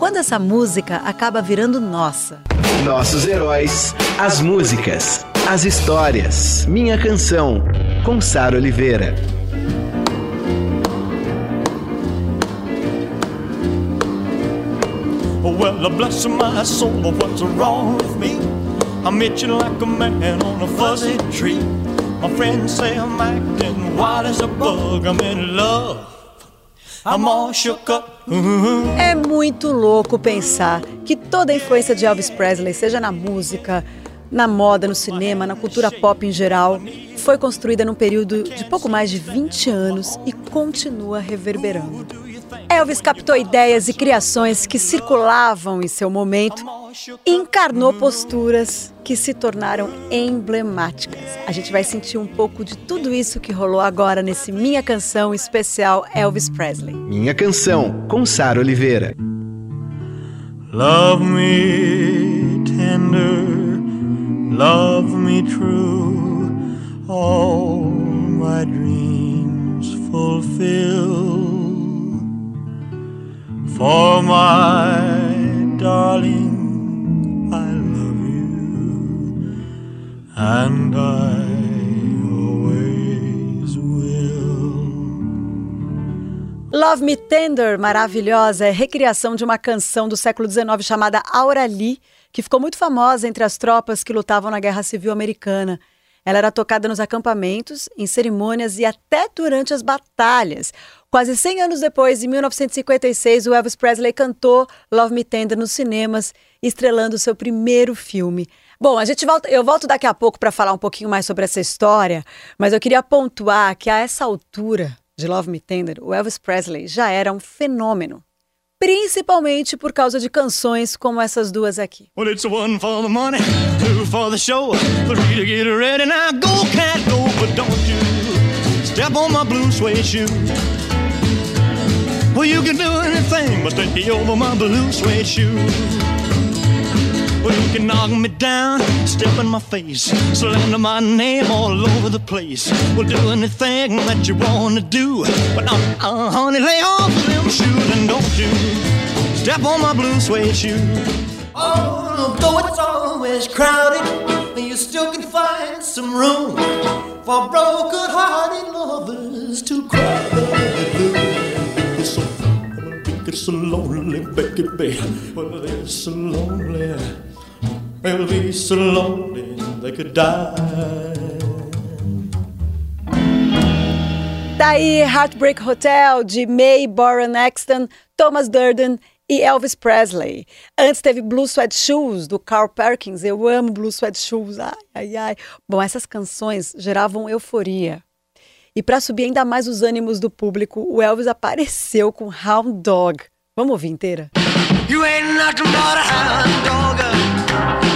Quando essa música acaba virando nossa? Nossos heróis, as músicas, as histórias. Minha canção, com Sara Oliveira. Well, bless my soul, what's wrong with me? I met you like a man on a fuzzy tree. My friends say I'm acting wild as a bug. I'm in love. I'm all shook up. É muito louco pensar que toda a influência de Elvis Presley, seja na música, na moda, no cinema, na cultura pop em geral, foi construída num período de pouco mais de 20 anos e continua reverberando. Elvis captou ideias e criações que circulavam em seu momento e encarnou posturas que se tornaram emblemáticas. A gente vai sentir um pouco de tudo isso que rolou agora nesse Minha Canção especial Elvis Presley. Minha Canção, com Sara Oliveira. Love me tender, love me true, all my dreams fulfill. For my darling, I love you, and I always will. Love Me Tender, maravilhosa, é recriação de uma canção do século XIX chamada Aura Lee, que ficou muito famosa entre as tropas que lutavam na Guerra Civil Americana. Ela era tocada nos acampamentos, em cerimônias e até durante as batalhas. Quase 100 anos depois, em 1956, o Elvis Presley cantou Love Me Tender nos cinemas, estrelando seu primeiro filme. Bom, a gente volta, eu volto daqui a pouco para falar um pouquinho mais sobre essa história, mas eu queria pontuar que a essa altura de Love Me Tender, o Elvis Presley já era um fenômeno principalmente por causa de canções como essas duas aqui. Well, it's one for the money, two for the show, three to get ready. Now go, cat, go, but don't you step on my blue suede shoe. Well, you can do anything but stay over my blue suede shoe. Well, you can knock me down, step in my face, slander my name all over the place. Well, do anything that you wanna do, but uh, uh, honey, lay off them shoes and don't you step on my blue suede shoe. Oh, though it's always crowded, you still can find some room for broken-hearted lovers to cry so lonely, Bay. Well, they're so lonely. They'll be so lonely they could die. Daí, Heartbreak Hotel, de May Boran Exton, Thomas Durden e Elvis Presley. Antes teve Blue Sweat Shoes, do Carl Perkins. Eu amo Blue Sweat Shoes. Ai, ai, ai. Bom, essas canções geravam euforia. E para subir ainda mais os ânimos do público, o Elvis apareceu com Hound Dog. Vamos ouvir inteira? You ain't nothing but a hound dog,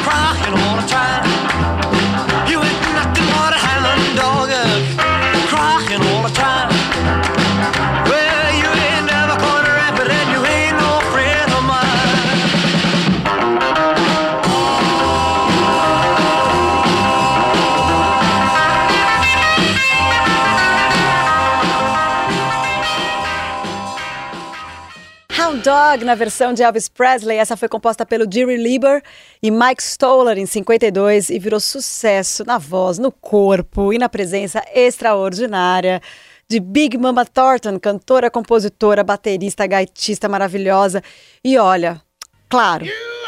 crying. You ain't nothing but a hound dog, Dog na versão de Elvis Presley. Essa foi composta pelo Jerry Lieber e Mike Stoller em 52 e virou sucesso na voz, no corpo e na presença extraordinária de Big Mama Thornton, cantora, compositora, baterista, gaitista maravilhosa. E olha, claro,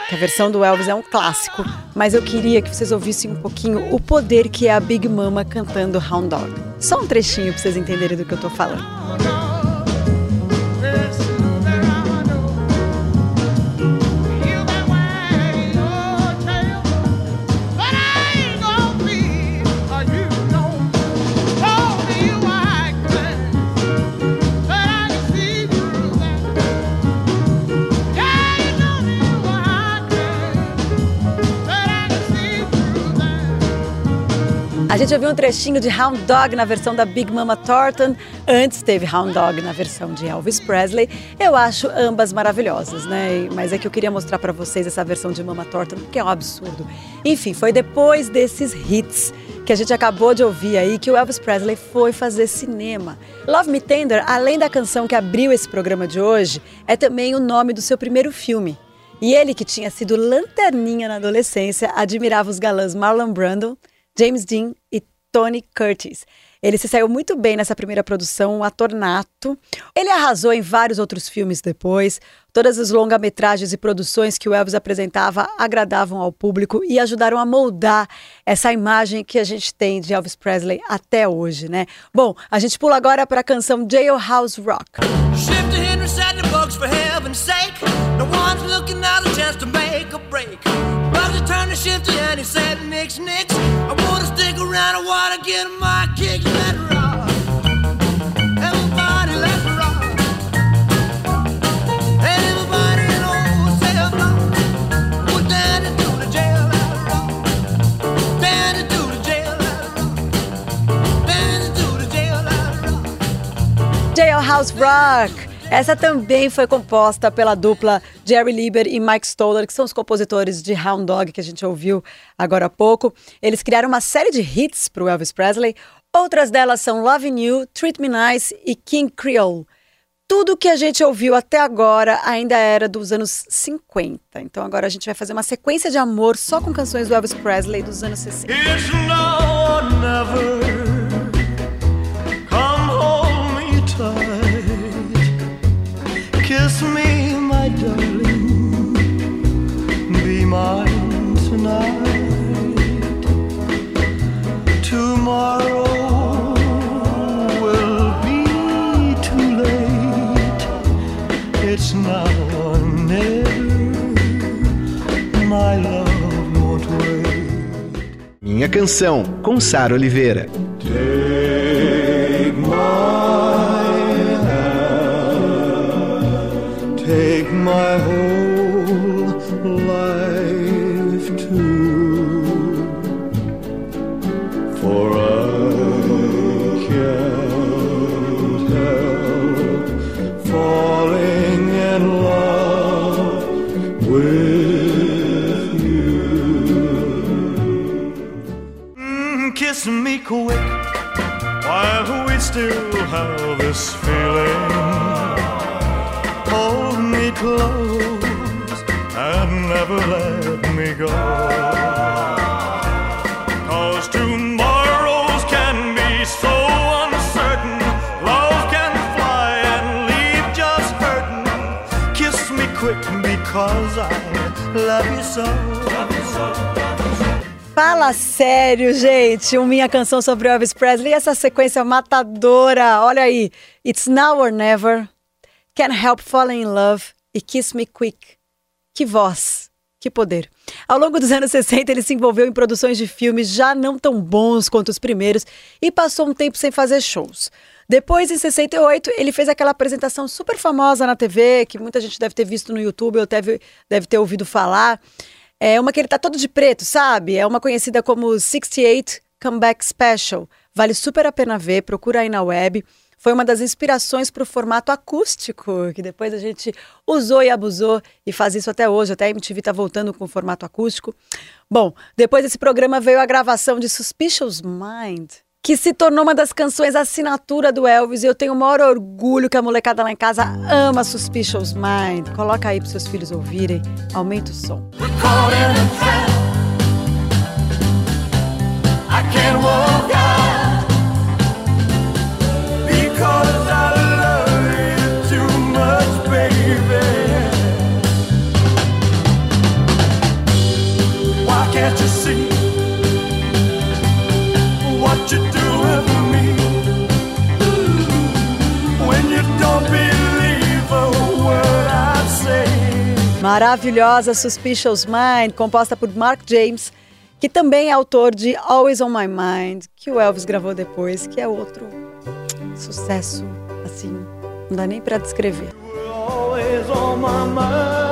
que a versão do Elvis é um clássico, mas eu queria que vocês ouvissem um pouquinho o poder que é a Big Mama cantando Hound Dog. Só um trechinho para vocês entenderem do que eu tô falando. Gente ouviu um trechinho de Hound Dog na versão da Big Mama Thornton. Antes teve Hound Dog na versão de Elvis Presley. Eu acho ambas maravilhosas, né? Mas é que eu queria mostrar para vocês essa versão de Mama Thornton, porque é um absurdo. Enfim, foi depois desses hits que a gente acabou de ouvir aí que o Elvis Presley foi fazer cinema. Love Me Tender, além da canção que abriu esse programa de hoje, é também o nome do seu primeiro filme. E ele, que tinha sido lanterninha na adolescência, admirava os galãs Marlon Brando, James Dean e Tony Curtis. Ele se saiu muito bem nessa primeira produção, um ator nato. Ele arrasou em vários outros filmes depois. Todas as longa-metragens e produções que o Elvis apresentava agradavam ao público e ajudaram a moldar essa imagem que a gente tem de Elvis Presley até hoje, né? Bom, a gente pula agora para a canção Jailhouse Rock. No around, I wanna get my kicks, let rock. Everybody, let's rock. Everybody in old cell block. The jail, let rock. The jail, let rock. The jail, let rock. Jailhouse Rock. Essa também foi composta pela dupla Jerry Lieber e Mike Stoller, que são os compositores de Hound Dog que a gente ouviu agora há pouco. Eles criaram uma série de hits para o Elvis Presley. Outras delas são Loving You, Treat Me Nice e King Creole. Tudo que a gente ouviu até agora ainda era dos anos 50. Então agora a gente vai fazer uma sequência de amor só com canções do Elvis Presley dos anos 60. It's now or never. My love won't wait. Minha canção com Sara Oliveira. Take my take my I love you so. Fala sério, gente. Uma minha canção sobre Elvis Presley. Essa sequência matadora. Olha aí. It's now or never. Can't help falling in love e Kiss Me Quick. Que voz, que poder. Ao longo dos anos 60, ele se envolveu em produções de filmes já não tão bons quanto os primeiros e passou um tempo sem fazer shows. Depois, em 68, ele fez aquela apresentação super famosa na TV, que muita gente deve ter visto no YouTube ou deve, deve ter ouvido falar. É uma que ele tá todo de preto, sabe? É uma conhecida como 68 Comeback Special. Vale super a pena ver, procura aí na web foi uma das inspirações para o formato acústico, que depois a gente usou e abusou e faz isso até hoje. Até a MTV está voltando com o formato acústico. Bom, depois desse programa veio a gravação de Suspicious Mind, que se tornou uma das canções assinatura do Elvis. E eu tenho o maior orgulho que a molecada lá em casa ama Suspicious Mind. Coloca aí para seus filhos ouvirem. Aumenta o som. I can't walk Maravilhosa Suspicious Mind, composta por Mark James, que também é autor de Always on My Mind, que o Elvis gravou depois, que é outro sucesso, assim, não dá nem para descrever. Always on my mind.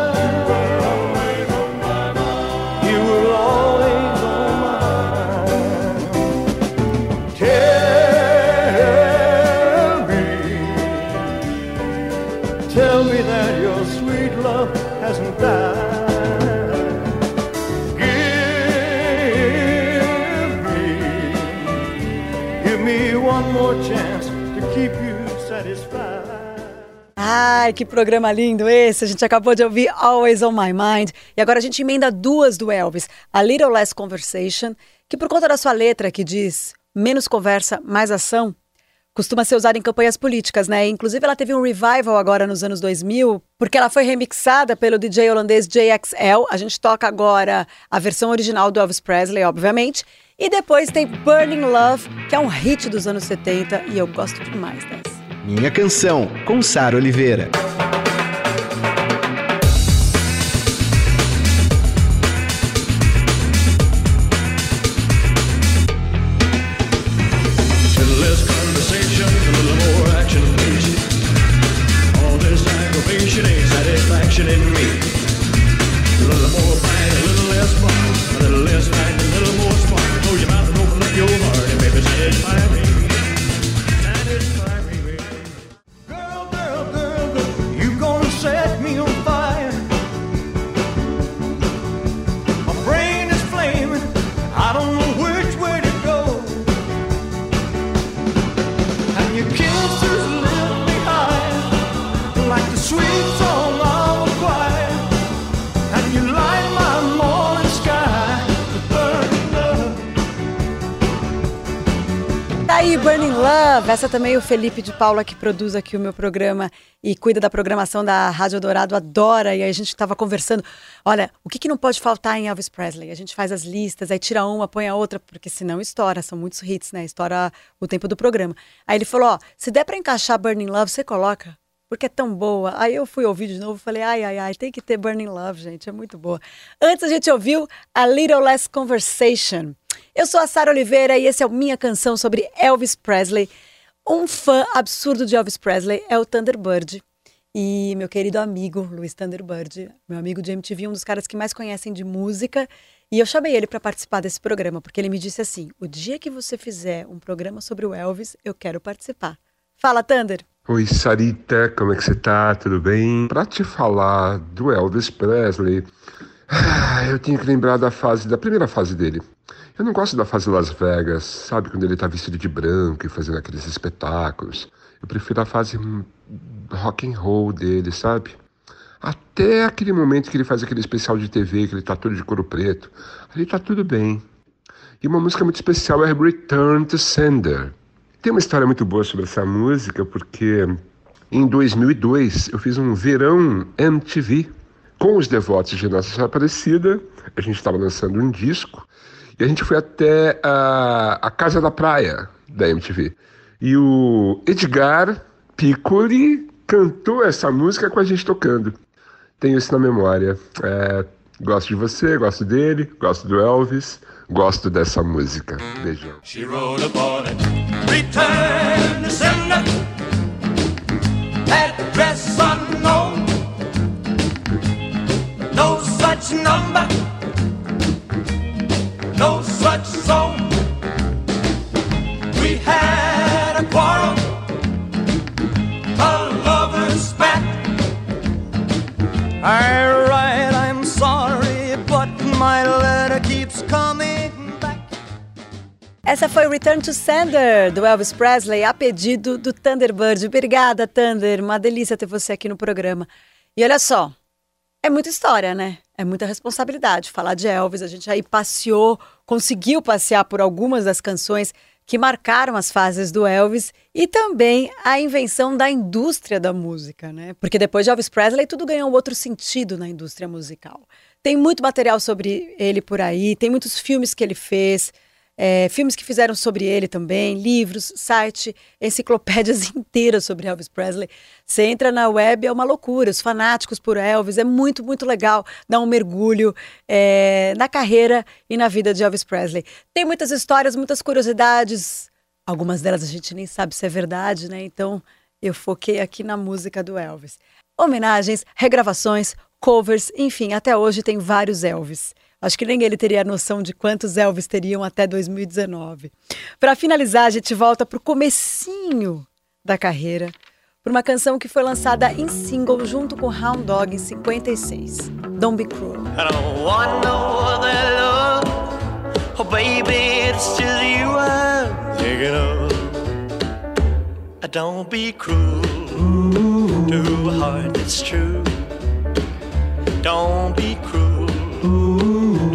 Chance to keep you satisfied. Ai, que programa lindo esse! A gente acabou de ouvir Always on My Mind e agora a gente emenda duas do Elvis: A Little Less Conversation, que por conta da sua letra que diz menos conversa, mais ação, costuma ser usada em campanhas políticas, né? Inclusive ela teve um revival agora nos anos 2000, porque ela foi remixada pelo DJ holandês JXL. A gente toca agora a versão original do Elvis Presley, obviamente. E depois tem Burning Love, que é um hit dos anos 70 e eu gosto demais dessa. Minha Canção, com Sara Oliveira. More fight, a little less fun. A little less fight, Burning Love. Essa também o Felipe de Paula, que produz aqui o meu programa e cuida da programação da Rádio Dourado, adora. E aí a gente estava conversando. Olha, o que, que não pode faltar em Elvis Presley? A gente faz as listas, aí tira uma, põe a outra, porque senão estoura. São muitos hits, né? Estoura o tempo do programa. Aí ele falou: ó, se der pra encaixar Burning Love, você coloca. Porque é tão boa. Aí eu fui ouvir de novo falei, ai, ai, ai, tem que ter Burning Love, gente, é muito boa. Antes a gente ouviu A Little Less Conversation. Eu sou a Sara Oliveira e esse é o Minha Canção sobre Elvis Presley. Um fã absurdo de Elvis Presley é o Thunderbird. E meu querido amigo, Luiz Thunderbird, meu amigo de MTV, um dos caras que mais conhecem de música. E eu chamei ele para participar desse programa, porque ele me disse assim: o dia que você fizer um programa sobre o Elvis, eu quero participar. Fala, Thunder! Oi, Sarita, como é que você tá? Tudo bem? Pra te falar do Elvis Presley, eu tenho que lembrar da fase, da primeira fase dele. Eu não gosto da fase Las Vegas, sabe? Quando ele tá vestido de branco e fazendo aqueles espetáculos. Eu prefiro a fase hum, rock and roll dele, sabe? Até aquele momento que ele faz aquele especial de TV, que ele tá todo de couro preto. Ali tá tudo bem. E uma música muito especial é Return to Sender. Tem uma história muito boa sobre essa música, porque em 2002 eu fiz um verão MTV com os devotos de Nossa Senhora Aparecida. A gente estava lançando um disco e a gente foi até a, a Casa da Praia da MTV. E o Edgar Piccoli cantou essa música com a gente tocando. Tenho isso na memória. É, gosto de você, gosto dele, gosto do Elvis, gosto dessa música. Beijão. She wrote upon it. Return to sender. Address unknown. No such number. No such song. We had a quarrel. A lover's spat. I write, I'm sorry, but my letter keeps coming back. Essa foi Return to Sender, do Elvis Presley, a pedido do Thunderbird. Obrigada, Thunder. Uma delícia ter você aqui no programa. E olha só, é muita história, né? É muita responsabilidade falar de Elvis. A gente aí passeou, conseguiu passear por algumas das canções que marcaram as fases do Elvis e também a invenção da indústria da música, né? Porque depois de Elvis Presley tudo ganhou outro sentido na indústria musical. Tem muito material sobre ele por aí, tem muitos filmes que ele fez, é, filmes que fizeram sobre ele também, livros, site, enciclopédias inteiras sobre Elvis Presley. Você entra na web, é uma loucura. Os fanáticos por Elvis, é muito, muito legal dar um mergulho é, na carreira e na vida de Elvis Presley. Tem muitas histórias, muitas curiosidades. Algumas delas a gente nem sabe se é verdade, né? Então eu foquei aqui na música do Elvis. Homenagens, regravações, covers, enfim, até hoje tem vários Elvis. Acho que nem ele teria noção de quantos Elvis teriam até 2019. Para finalizar, a gente volta pro comecinho da carreira, por uma canção que foi lançada em single junto com Hound Dog em 56. Don't Be Cruel. I don't want no other love. Oh, baby, it's just you I'm thinking of. Don't be cruel to a heart that's true. Don't be cruel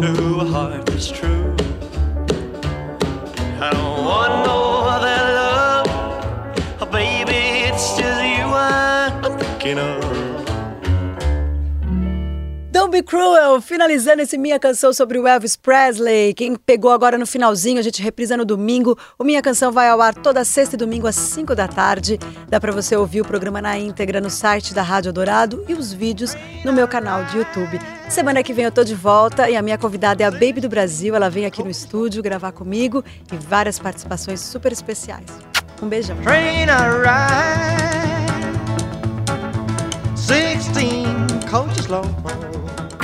to a heart that's true. I don't want no Be Cruel, finalizando esse Minha Canção sobre o Elvis Presley. Quem pegou agora no finalzinho, a gente reprisa no domingo. O Minha Canção vai ao ar toda sexta e domingo às 5 da tarde. Dá para você ouvir o programa na íntegra no site da Rádio Dourado e os vídeos no meu canal de YouTube. Semana que vem eu tô de volta e a minha convidada é a Baby do Brasil. Ela vem aqui no estúdio gravar comigo e várias participações super especiais. Um beijão. Train ride, 16 coaches long.